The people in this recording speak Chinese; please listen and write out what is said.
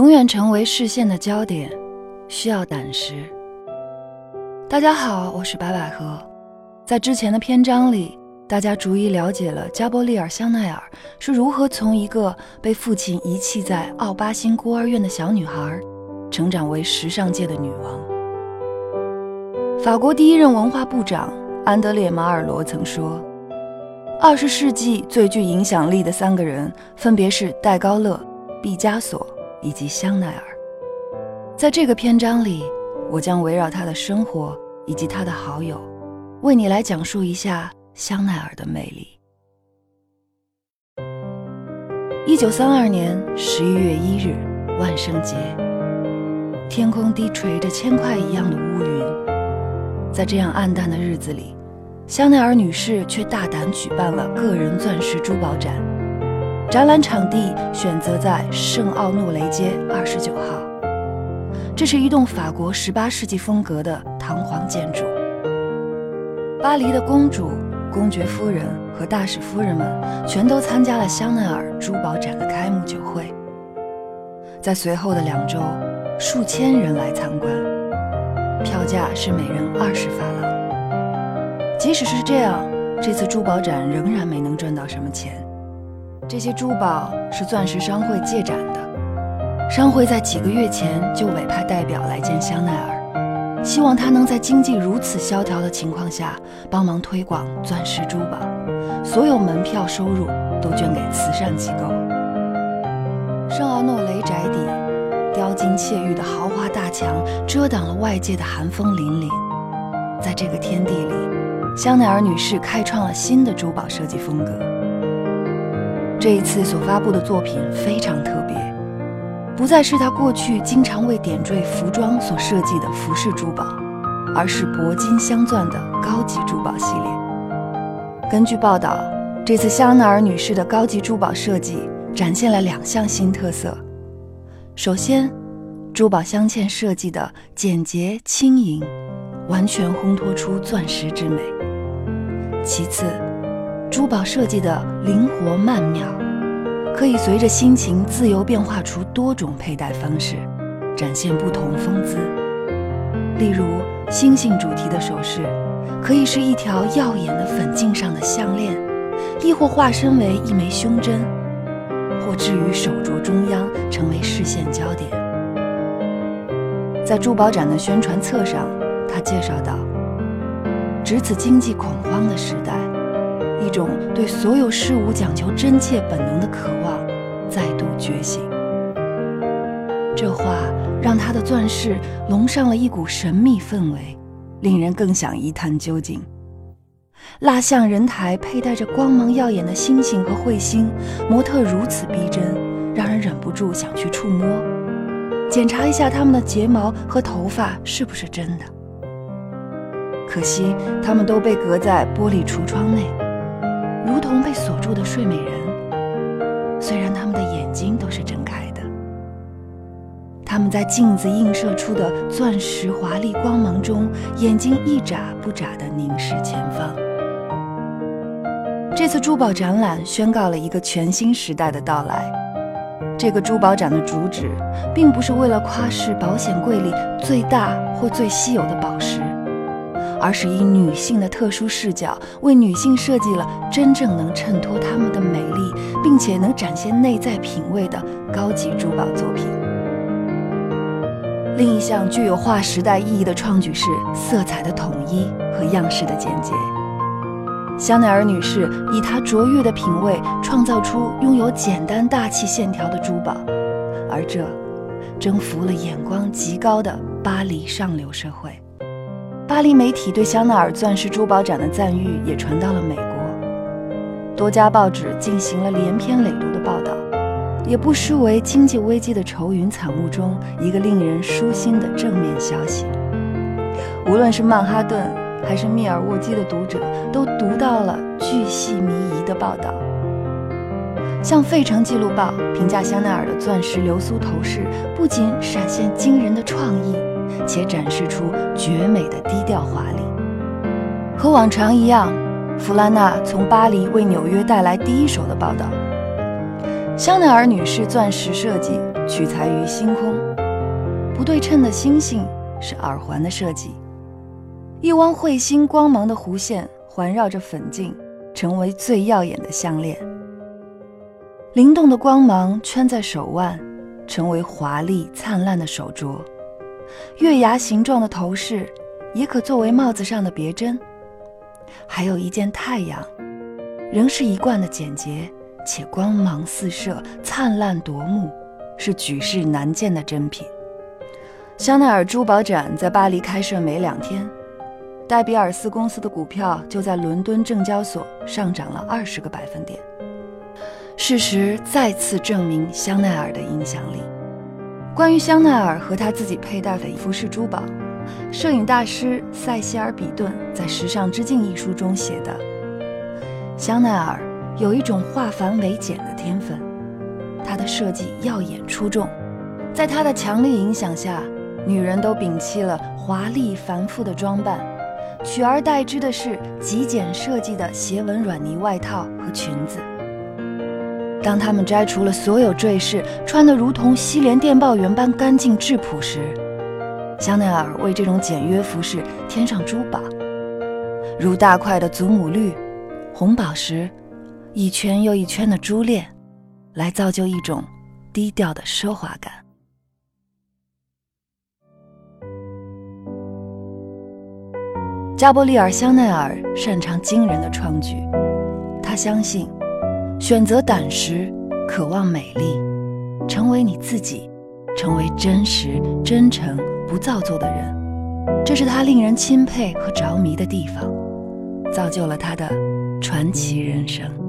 永远成为视线的焦点，需要胆识。大家好，我是白百合。在之前的篇章里，大家逐一了解了加波利尔·香奈儿是如何从一个被父亲遗弃在奥巴辛孤儿院的小女孩，成长为时尚界的女王。法国第一任文化部长安德烈·马尔罗曾说：“二十世纪最具影响力的三个人，分别是戴高乐、毕加索。”以及香奈儿，在这个篇章里，我将围绕他的生活以及他的好友，为你来讲述一下香奈儿的魅力。一九三二年十一月一日，万圣节，天空低垂着铅块一样的乌云，在这样暗淡的日子里，香奈儿女士却大胆举办了个人钻石珠宝展。展览场地选择在圣奥诺雷街二十九号，这是一栋法国十八世纪风格的堂皇建筑。巴黎的公主、公爵夫人和大使夫人们全都参加了香奈儿珠宝展的开幕酒会。在随后的两周，数千人来参观，票价是每人二十法郎。即使是这样，这次珠宝展仍然没能赚到什么钱。这些珠宝是钻石商会借展的，商会在几个月前就委派代表来见香奈儿，希望他能在经济如此萧条的情况下帮忙推广钻石珠宝，所有门票收入都捐给慈善机构。圣奥诺雷宅邸雕金砌玉的豪华大墙遮挡了外界的寒风凛凛，在这个天地里，香奈儿女士开创了新的珠宝设计风格。这一次所发布的作品非常特别，不再是他过去经常为点缀服装所设计的服饰珠宝，而是铂金镶钻的高级珠宝系列。根据报道，这次香奈儿女士的高级珠宝设计展现了两项新特色：首先，珠宝镶嵌设计的简洁轻盈，完全烘托出钻石之美；其次，珠宝设计的灵活曼妙，可以随着心情自由变化出多种佩戴方式，展现不同风姿。例如，星星主题的首饰，可以是一条耀眼的粉镜上的项链，亦或化身为一枚胸针，或置于手镯中央，成为视线焦点。在珠宝展的宣传册上，他介绍道：“值此经济恐慌的时代。”一种对所有事物讲求真切本能的渴望再度觉醒。这话让他的钻饰笼上了一股神秘氛围，令人更想一探究竟。蜡像人台佩戴着光芒耀眼的星星和彗星，模特如此逼真，让人忍不住想去触摸，检查一下他们的睫毛和头发是不是真的。可惜，他们都被隔在玻璃橱窗内。如同被锁住的睡美人，虽然他们的眼睛都是睁开的，他们在镜子映射出的钻石华丽光芒中，眼睛一眨不眨地凝视前方。这次珠宝展览宣告了一个全新时代的到来。这个珠宝展的主旨，并不是为了夸示保险柜里最大或最稀有的宝石。而是以女性的特殊视角，为女性设计了真正能衬托她们的美丽，并且能展现内在品味的高级珠宝作品。另一项具有划时代意义的创举是色彩的统一和样式的简洁。香奈儿女士以她卓越的品味，创造出拥有简单大气线条的珠宝，而这征服了眼光极高的巴黎上流社会。巴黎媒体对香奈儿钻石珠宝展的赞誉也传到了美国，多家报纸进行了连篇累牍的报道，也不失为经济危机的愁云惨雾中一个令人舒心的正面消息。无论是曼哈顿还是密尔沃基的读者，都读到了巨细靡遗的报道。像《费城记录报》评价香奈儿的钻石流苏头饰，不仅闪现惊人的创意。且展示出绝美的低调华丽。和往常一样，弗拉纳从巴黎为纽约带来第一手的报道。香奈儿女士钻石设计取材于星空，不对称的星星是耳环的设计，一汪彗星光芒的弧线环绕着粉镜，成为最耀眼的项链。灵动的光芒圈在手腕，成为华丽灿烂的手镯。月牙形状的头饰也可作为帽子上的别针。还有一件太阳，仍是一贯的简洁。且光芒四射、灿烂夺目，是举世难见的珍品。香奈儿珠宝展在巴黎开设没两天，戴比尔斯公司的股票就在伦敦证交所上涨了二十个百分点。事实再次证明香奈儿的影响力。关于香奈儿和他自己佩戴的服饰珠宝，摄影大师塞西尔·比顿在《时尚之境》一书中写的：香奈儿。有一种化繁为简的天分，它的设计耀眼出众，在它的强力影响下，女人都摒弃了华丽繁复的装扮，取而代之的是极简设计的斜纹软呢外套和裙子。当他们摘除了所有坠饰，穿得如同西联电报员般干净质朴时，香奈儿为这种简约服饰添上珠宝，如大块的祖母绿、红宝石。一圈又一圈的珠链，来造就一种低调的奢华感。加伯利尔·香奈儿擅长惊人的创举，他相信，选择胆识，渴望美丽，成为你自己，成为真实、真诚、不造作的人，这是他令人钦佩和着迷的地方，造就了他的传奇人生。